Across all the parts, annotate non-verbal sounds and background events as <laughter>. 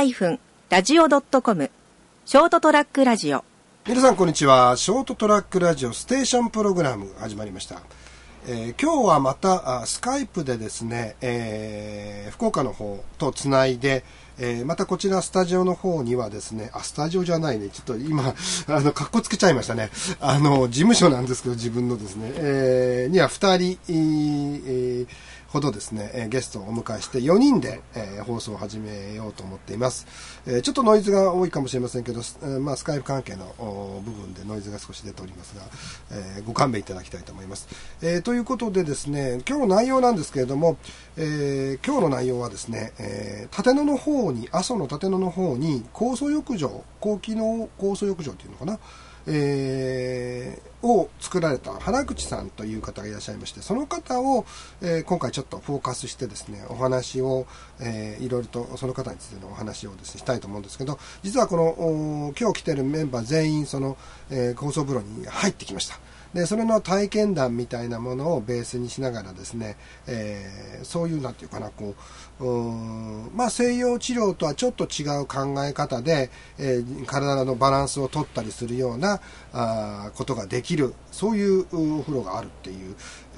ST-radio.com ショートトラックラジオ皆さんこんにちはショートトラックラジオステーションプログラム始まりました、えー今日はまたあスカイプでですね、えー福岡の方とつないでえーまたこちらスタジオの方にはですね、あ、スタジオじゃないね。ちょっと今、<laughs> あの、格好つけちゃいましたね。あの、事務所なんですけど、自分のですね、えーには二人、えーほどですね、えーゲストをお迎えして4人で、えー放送を始めようと思っています。えーちょっとノイズが多いかもしれませんけど、えーまあ、スカイプ関係の部分でノイズが少し出ておりますが、えーご勘弁いただきたいと思います。えーということでですね、今日の内容なんですけれども、えー今日の内容はですね、えー立野の方に、阿蘇の立野の方に高層浴場、高機能高層浴場っていうのかな、えーを作られた原口さんという方がいらっしゃいましてその方を、えー今回ちょっとフォーカスしてですねお話を、えーいろいろとその方についてのお話をですねしたいと思うんですけど実はこの今日来てるメンバー全員その、えー高層風呂に入ってきました。でそれの体験談みたいなものをベースにしながらですね、えーそういうなんていうかなこううまあ西洋治療とはちょっと違う考え方で、えー体のバランスを取ったりするようなあことができるそういうお風呂があるっていう。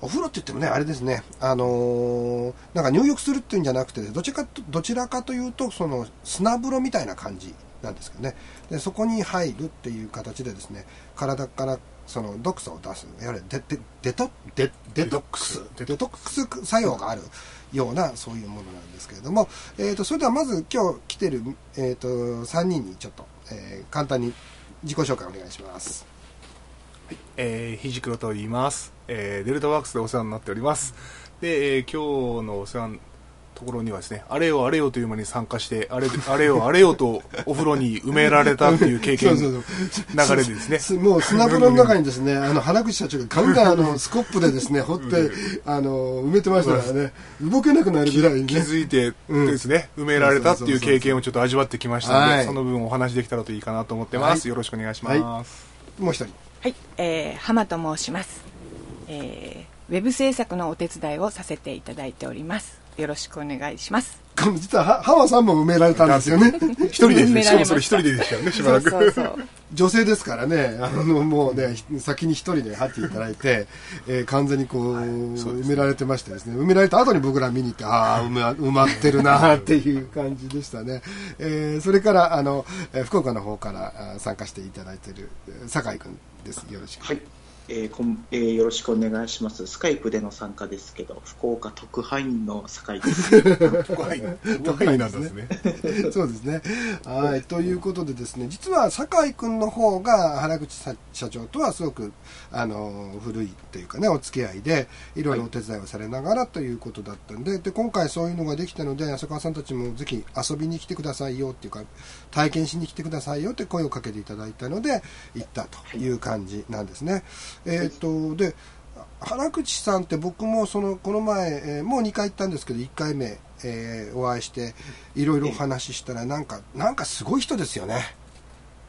お風呂って言ってもねあれですねあのーなんか入浴するっていうんじゃなくてどちらかとどちらかというとその砂風呂みたいな感じなんですけどね。でそこに入るっていう形でですね体からその毒素を出すいわゆるデデデトデデトックス。デトックス。作用があるようなそういうものなんですけれども、えー、とそれではまず今日来てる、えー、と3人にちょっと、えー簡単に自己紹介お願いします。えー、ひじくろと言います、えーデルタワークスでお世話になっております。で、えー今日のお世話のところにはですねあれよあれよという間に参加してあれあれよあれよとお風呂に埋められたっていう経験 <laughs> そうそうそう。流れでですね。すもう砂風呂の中にですね、あの、原口社長がガンガンあの、スコップでですね、掘って、あの、埋めてましたからね、動けなくなるぐらいに気ね。づいてうんですね、埋められたっていう経験をちょっと味わってきましたので、はい。その分お話できたらといいかなと思ってます、はい。よろしくお願いします、はもう一人。はい、えー、浜と申します、えー、ウェブ制作のお手伝いをさせていただいておりますよろしくお願いします。この実は、は浜さんも埋められたんですよね。<laughs> 一人で。埋めしかもそれ一人ででしたよねしばそうらく。そうそう女性ですからね、あの、もうね、先に一人で入っていただいて、えー完全にこう、そうです埋められてましてですね、埋められた後に僕ら見に行って、ああ、埋ま埋まってるなっていう感じでしたね。えーそれから、あの、えー福岡の方からあ参加していただいている、えー酒井君です。よろしく。はい、えーこんえーよろしくお願いします。スカイプでの参加ですけど、福岡特派員の酒井です。怖い怖いなんですねそうですね。はい。ということでですね、実は酒井君の方が原口さ社長とはすごく、あの、古いというかね、お付き合いで、いろいろお手伝いをされながらということだったんで、で、今回そういうのができたので、浅川さんたちもぜひ遊びに来てくださいよっていうか、体験しに来てくださいよって声をかけていただいたので、行ったという感じなんですね。えっ、と、で、原口さんって僕もそのこの前、えーもう2回行ったんですけど1回目、えーお会いしていろいろお話ししたらなんかなんかすごい人ですよね。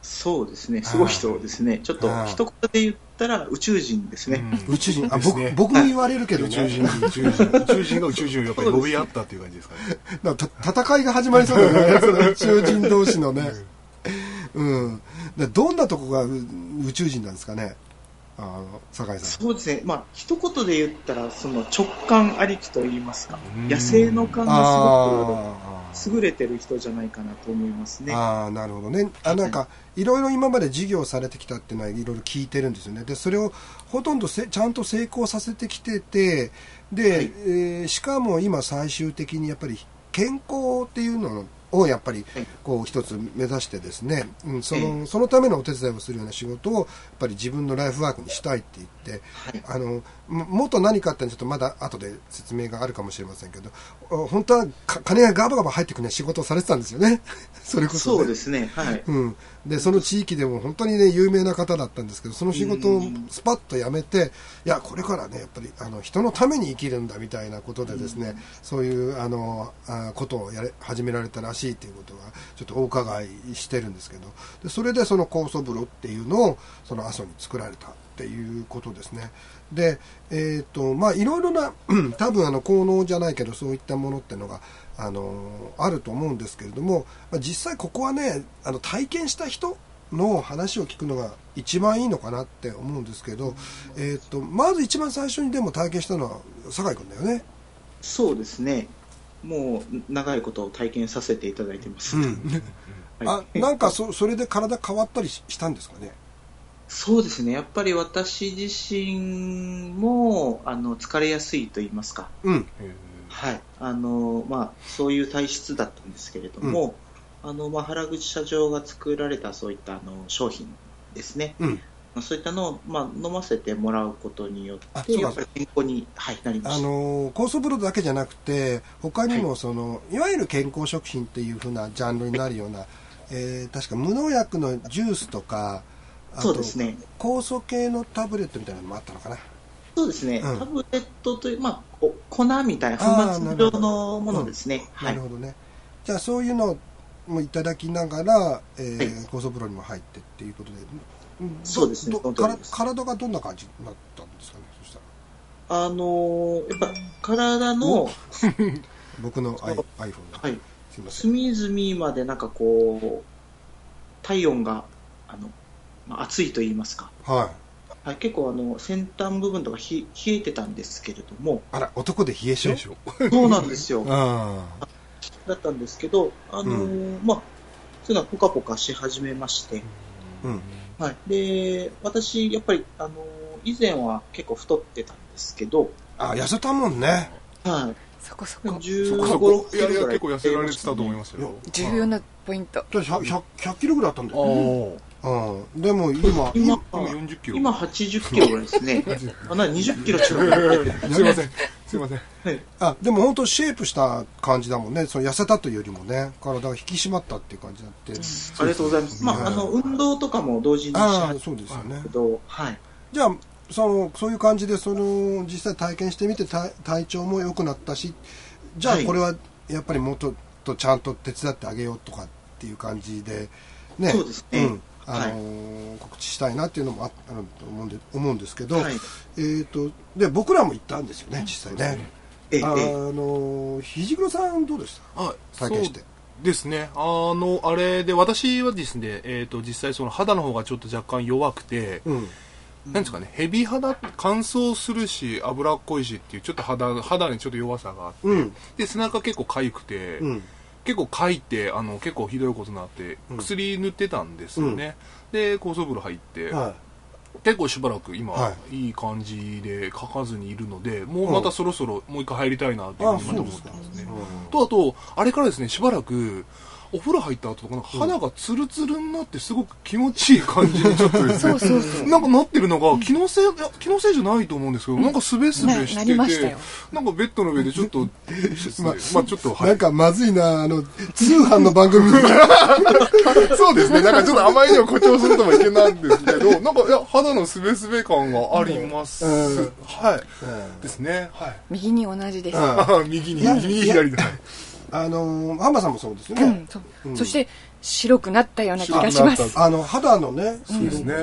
そうですね、すごい人ですね。ちょっとはい一言で言ったら宇宙人ですね。宇宙人。あ僕僕も言われるけど宇宙人ね宇宙人。宇宙人が宇宙人をやっぱり呼び合ったっていう感じですかね。かた戦いが始まりそうだね。そ <laughs> の宇宙人同士のね。うん。でどんなとこがう宇宙人なんですかねあの酒井さん。そうですね、まあ一言で言ったら、その直感ありきと言いますか。うん、野生の感があすごく優れてる人じゃないかなと思いますね。ああなるほどね。あなんかいろいろ今まで事業されてきたっていうのはいろいろ聞いてるんですよね。でそれをほとんどせちゃんと成功させてきててで、はい。えーしかも今最終的にやっぱり健康っていうのをやっぱりはい。こう一つ目指してですね、うん、そえのそのためのお手伝いをするような仕事をやっぱり自分のライフワークにしたいって言ってはい。あのももっと何かってちょっとまだ後で説明があるかもしれませんけどお本当はか金がガバガバ入ってくるね仕事をされてたんですよね。<laughs> それこそ、ね、そうですね、はい。うん、でその地域でも本当にね有名な方だったんですけどその仕事をうんスパッと辞めていやこれからねやっぱりあの人のために生きるんだみたいなことでですねそういうあのあことをやれ始められたらしいっていうことがちょっとお伺いしてるんですけどでそれでその酵素風呂っていうのをその阿蘇に作られたっていうことですね。で、えっ、と、まあ、いろいろな、<clears throat> 多分あの、効能じゃないけど、そういったものっていうのが、あのあると思うんですけれども、まあ、実際ここはね、あの、体験した人の話を聞くのが一番いいのかなって思うんですけど、えっ、と、まず一番最初にでも体験したのは、酒井君だよね。そうですね。もう長いことを体験させていただいてます。うん。あは、いなんかそ、それで体変わったりししたんですかね。そうですね。やっぱり私自身もあの疲れやすいと言いますか。うん。はい。あのまあそういう体質だったんですけれども、あのまあ原口社長が作られたそういったあの商品ですね。うん。まあそういったのをまあ飲ませてもらうことによってやっぱり健康にはいなりまあした。の酵素風呂だけじゃなくて他にもその、い、わゆる健康食品っていう風なジャンルになるような、えー確か無農薬のジュースとかそうですね。酵素系のタブレットみたいなのもあったのかな。そうですね。うん。タブレットというまあお粉みたいな粉末状のものですね。はないる。ほどね。じゃあそういうのもいただきながら、えーはい。酵素風呂にも入ってっていうことで。んそうですね。体がどんな感じになったんですかねそしたら。あのーやっぱ体の、<laughs> 僕の iPhone が、はい、すいません。隅々までなんかこう、体温が、あの、まあ、暑いと言いますか。はい。はい、結構あの、先端部分とかひ冷えてたんですけれども、あら男で冷え性そうなんですよ。<laughs> あだったんですけど、あのーまあ、そういうのはポカポカし始めまして、あうん。はい。で、私、やっぱり、あのー以前は結構太ってたんですけど、あ痩せたもんね。はい。そこそこ。15、そこ6いやいや結構痩せられてたと思いますよ。重要なポイント。私 100, 100, 100キロぐらいあったんだよ、うん、でも今今、今40キロ。今80キロぐらいですね。<laughs> あ、なに20キロ違う。<laughs> すいません。すいません。はい。あでも本当シェイプした感じだもんね。その痩せたというよりもね。体が引き締まったっていう感じになって、ありがとうございます。まあ、あの、運動とかも同時にしああたそうですよね。けど、はい。じゃあそのそういう感じでその実際体験してみて体体調も良くなったしじゃあはい。これはやっぱりもっととちゃんと手伝ってあげようとかっていう感じでね。そうですね。んあのー告知したいなっていうのもああると思うんで思うんですけど、はい。えー、とで僕らも行ったんですよね実際ね、あの肘黒さんどうでした？あ体験して。ですね。あのあれで私はですね、えー、と実際その肌の方がちょっと若干弱くて、うん。なんですかねヘビ肌乾燥するし脂っこいしっていうちょっと肌肌にちょっと弱さがあって、うん。で背中結構痒くて、うん結構かいてあの結構ひどいことになってうん。薬塗ってたんですよね、で高速風呂入って、は結構しばらく今、、はい。い感じでかかずにいるのでもうまたそろそろもう一回入りたいなっていうあふうに思ってますね。うんとあとあれからですねしばらくお風呂入った後とかなんか肌がツルツルになってすごく気持ちいい感じにちょっとですねそうそうそうなんかなってるのが気のせい気のせいじゃないと思うんですけど、なんかすべすべしててよなんかベッドの上でちょっと <laughs> ままあちょっとはいなんかまずいなあの通販の番組 <laughs> そうですね。なんかちょっとあまりにも誇張するともいけないんですけど、なんか、いや、肌のすべすべ感があります。うんはい。ですね。はい。右に同じです、うんあ右に、右に、左に。はいあの浜さんもそうですよね、うんそう。そして白くなったような気がします。白くなった。あの肌のね。そうですね。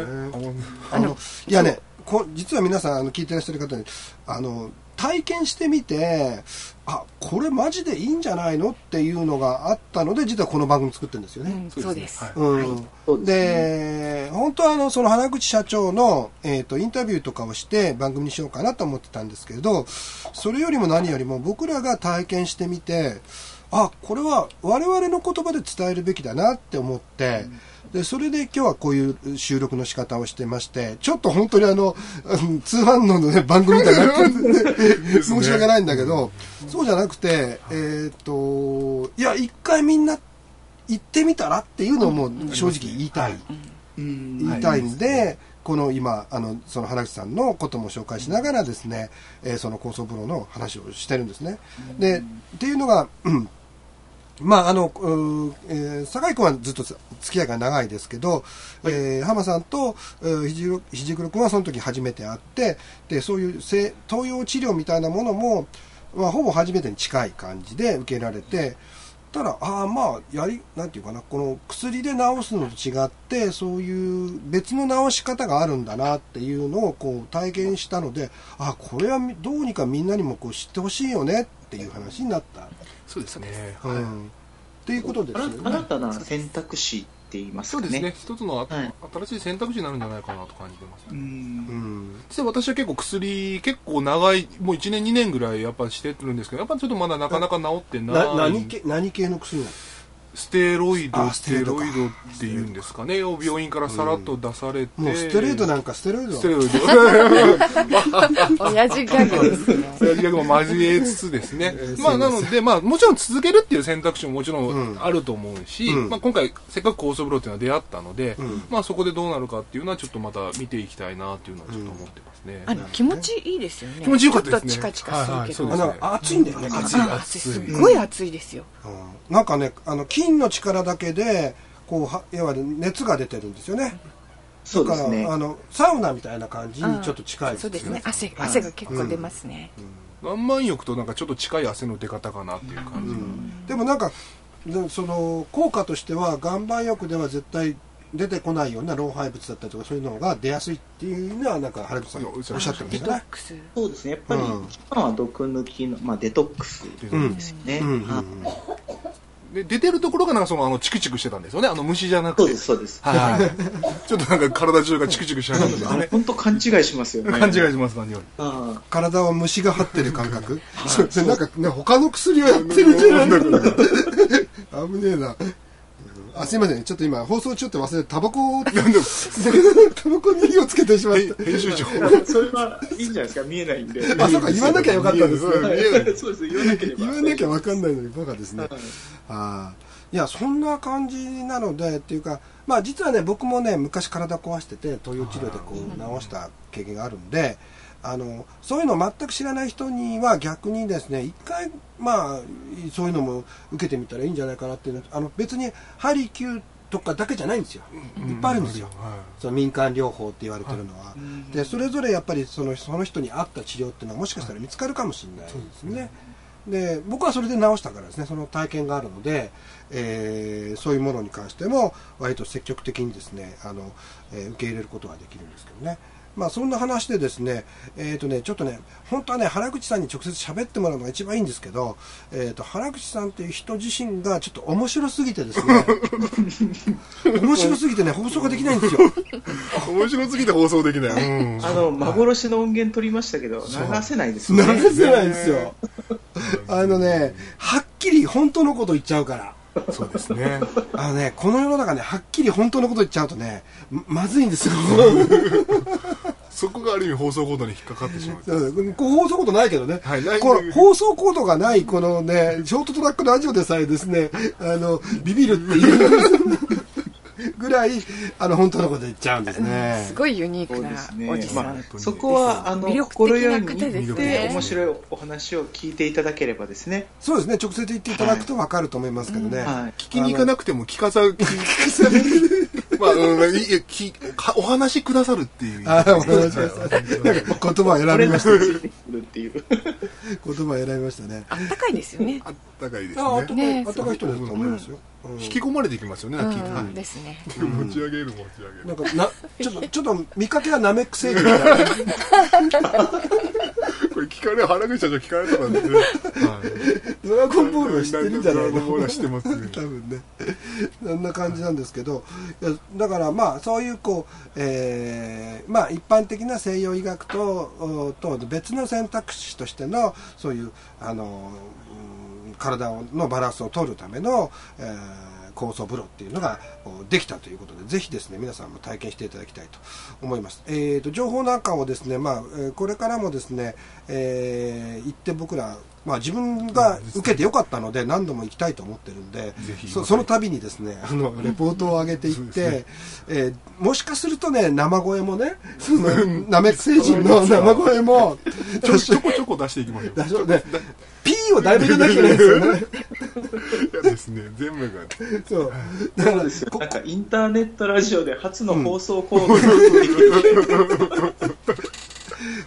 あのいやねこ実は皆さんあの聞いてらっしゃる方にあの体験してみてあこれマジでいいんじゃないのっていうのがあったので実はこの番組作ってるんですよね。うん、そうですで本当はあのその原口社長の、えー、とインタビューとかをして番組にしようかなと思ってたんですけれどそれよりも何よりも僕らが体験してみてあこれは我々の言葉で伝えるべきだなって思って、でそれで今日はこういう収録の仕方をしてましてちょっと本当にあのうん <laughs> 通販の、ね、番組みたいになってて申し訳ないんだけど、そうじゃなくて、えっ、といや一回みんな行ってみたらっていうのも正直言いたい、うん。言いたいんで、この今あのその原口さんのことも紹介しながらですね、えーその高層風呂の話をしてるんですね。でっていうのが、うんまああの、えー酒井君はずっと付き合いが長いですけど、えー浜さんとえーひじろひじくろ君はその時初めて会ってでそういう性東洋治療みたいなものも、まあ、ほぼ初めてに近い感じで受けられてったらああまあやりなんていうかなこの薬で治すのと違ってそういう別の治し方があるんだなっていうのをこう体験したのであこれはみどうにかみんなにもこう知ってほしいよねっていう話になった、そうですね。はいうん、っていうことですよね。新たな選択肢って言いますかね。そうですね。一つのあはい新しい選択肢になるんじゃないかなと感じてますう。ね。うんん実際私は結構薬、結構長い、もう1年2年ぐらいやっぱしてるんですけど、やっぱちょっとまだなかなか治ってない。な何系何系の薬なの？ステロイド、あステロイドっていうんですかね、を病院からさらっと出されて。もうステロイドなんかステロイドステロイド。<laughs> 親父ギャグですね。親父ギャグも交えつつですね。えー。まあ、なので、まあ、もちろん続けるっていう選択肢ももちろうん。んあると思うし、うん。まあ、今回、せっかく高層風呂っていうのは出会ったので、うん。まあ、そこでどうなるかっていうのは、ちょっとまた見ていきたいなっていうのはちょっと思ってますね。あの気持ちいいですよね。気持ちよかったですねちょっとチカチカするけど。あはいはいそうですの熱いんだよね熱いあ熱いすっごい熱いですよ。うんなんかねあの筋の力だけでこうはいわゆる熱が出てるんですよねそうですねだからあ。のサウナみたいな感じにちょっと近いそうですね。汗はい汗が結構出ますね。岩盤浴となんかちょっと近い汗の出方かなっていう感じ。うんでもなんかでその効果としては岩盤浴では絶対出てこないような老廃物だったりとかそういうのが出やすいっていうのはなんか原口さんおっしゃってまデしたね。トックス。そうですね。やっぱりうん一番は毒抜きの、まあデトックスうんですよね。うんうんはいで、出てるところがなんかその、あの、チクチクしてたんですよね。あの、虫じゃなくて。そうです、そうです。はい。<laughs> ちょっとなんか体中がチクチクし始めてますあれ、ね。本当勘違いしますよね。勘違いします、何より。あ体は虫が張ってる感覚 <laughs> それなんかね他の薬をやってるんじゃないんだから <laughs> 危ねえなあすいません。ちょっと今放送中って忘れてタバコを <laughs> タバコに火をつけてしまった。編集長。あそれはいいんじゃないですか。見えないんで。あそうか言わなきゃよかったですそうです、言わなければ。言わなきゃ分かんないのにバカですね。はい。あーいやそんな感じなのでっていうかまあ実はね僕もね昔体壊してて東洋治療でこう治した経験があるんであのそういうのを全く知らない人には逆にですね一回まあそういうのも受けてみたらいいんじゃないかなっていうのあの別にハリキューとかだけじゃないんですよ。いっぱいあるんですよ。はその民間療法って言われてるのは、でそれぞれやっぱりそのその人に合った治療っていうのはもしかしたら見つかるかもしれないですね。で僕はそれで直したからですねその体験があるので、えーそういうものに関しても割と積極的にですねあの、えー受け入れることができるんですけどね。まあそんな話でですね、えっ、とね、ちょっとね、本当はね、原口さんに直接喋ってもらうのが一番いいんですけど、えっ、と、原口さんっていう人自身がちょっと面白すぎてですね、<laughs> 面白すぎてね、放送ができないんですよ。い。<laughs> 面白すぎて放送できない。うん。あの、幻の音源取りましたけど、流せないですよね。流せないんですよ。あのね、はっきり本当のこと言っちゃうから。そうですね。あのね、この世の中ね、はっきり本当のこと言っちゃうとね、ままずいんですよ。<laughs> そこがある意味放送コードに引っかかってしまう。うんこう放送コードないけどね、はいこの放送コードがないこのね、ショートトラックラジオでさえですね、あの、ビビるっていうぐらい、あの、本当のこと言っちゃうんですね。すごいユニークなおじさん。まあ、そこは、あの、魅力的心よいな方に行って、ね面白いお話を聞いていただければですね。そうですね、直接言っていただくと分かると思いますけどね。はい。聞きに行かなくても聞かさ、聞かさ <laughs> まあ、うん、いいえきかお話しくださるっていう。あお願いします。<laughs> なんか言葉を選びました。言葉を選びましたね。あったかいですよね。あったかいですあ、あねった。かい、ね。あったかい人だと思いますよ。うん。引き込まれていきますよね、う聞いて。ん、ですね。持ち上げる持ち上げる。なん。か、な、ちょっと、ちょっと見かけはナメック星人みたいな。これ聞かれ、原口社長聞かれたらね。はい。ドラゴンボールは知ってるんじゃないの？ドラゴンボールは知ってますね <laughs> 多分ね。そんな感じなんですけど、だからまあ、そういうこう、えーまあ一般的な西洋医学と、おと別の選択肢としての、そういう、あの、うん体をのバランスを取るための、えー酵素風呂っていうのがおできたということで、ぜひですね、皆さんも体験していただきたいと思います。えーと、情報なんかをですね、まあ、えこれからもですね、えー行って僕ら、まあ自分が受けてよかったので何度も行きたいと思ってるんでそその度にですね、あの、レポートを上げていって、そうですえーもしかするとね、生声もね、その、ナメック星人の生声も、ちょちょこちょこ出していきましょう。大丈夫ね、P をだいぶ入れなきゃいけないですよね。いやですね、全部が。そう。だから、こなんかインターネットラジオで初の放送コードができる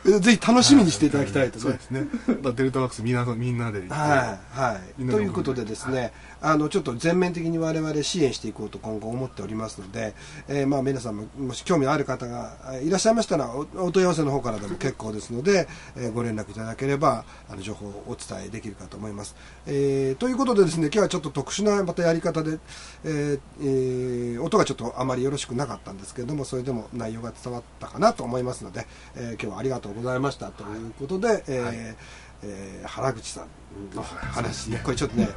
ぜひ楽しみにしていただきたいとね。そうですね。まあデルタワークスみんなみんなではい、はい。みんなでということでですね、あの、ちょっと全面的に我々支援していこうと今後思っておりますので、えーまあ皆さんももし興味ある方がいらっしゃいましたら、お問い合わせの方からでも結構ですので、えーご連絡いただければ、あの、情報をお伝えできるかと思います。えーということでですね、今日はちょっと特殊なまたやり方で、えー音がちょっとあまりよろしくなかったんですけれども、それでも内容が伝わったかなと思いますので、え今日はありがとうございましたということで、えーえー原口さんの話。ね。これちょっとね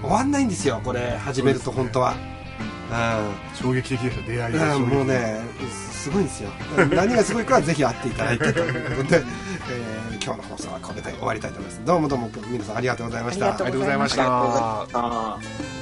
終わんないんですよこれ。始めると本当は。衝撃的でした出会いがもうねすごいんですよ。何がすごいかはぜひ会っていただいてということで、<laughs> えー今日の放送はこれで終わりたいと思います。どうもどうも皆さんありがとうございました。ありがとうございました